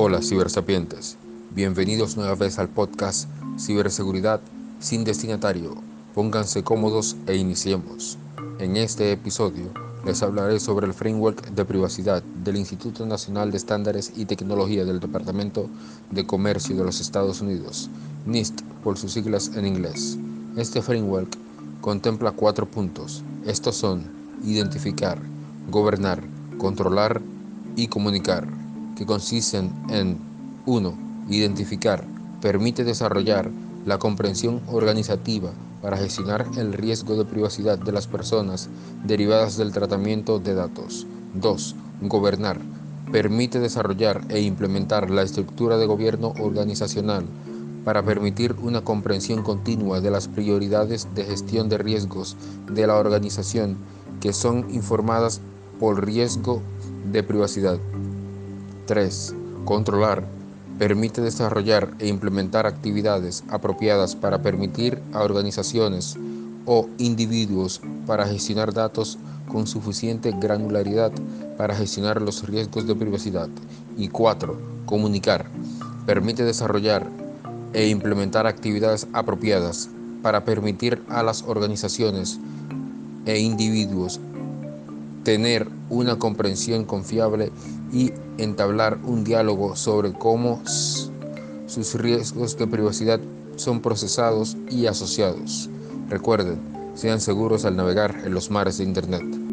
Hola cibersapientes, bienvenidos nueva vez al podcast Ciberseguridad sin destinatario. Pónganse cómodos e iniciemos. En este episodio les hablaré sobre el framework de privacidad del Instituto Nacional de Estándares y Tecnología del Departamento de Comercio de los Estados Unidos, NIST por sus siglas en inglés. Este framework contempla cuatro puntos. Estos son identificar, gobernar, controlar y comunicar que consisten en 1. Identificar, permite desarrollar la comprensión organizativa para gestionar el riesgo de privacidad de las personas derivadas del tratamiento de datos. 2. Gobernar, permite desarrollar e implementar la estructura de gobierno organizacional para permitir una comprensión continua de las prioridades de gestión de riesgos de la organización que son informadas por riesgo de privacidad. 3. Controlar. Permite desarrollar e implementar actividades apropiadas para permitir a organizaciones o individuos para gestionar datos con suficiente granularidad para gestionar los riesgos de privacidad. Y 4. Comunicar. Permite desarrollar e implementar actividades apropiadas para permitir a las organizaciones e individuos tener una comprensión confiable y entablar un diálogo sobre cómo sus riesgos de privacidad son procesados y asociados. Recuerden, sean seguros al navegar en los mares de Internet.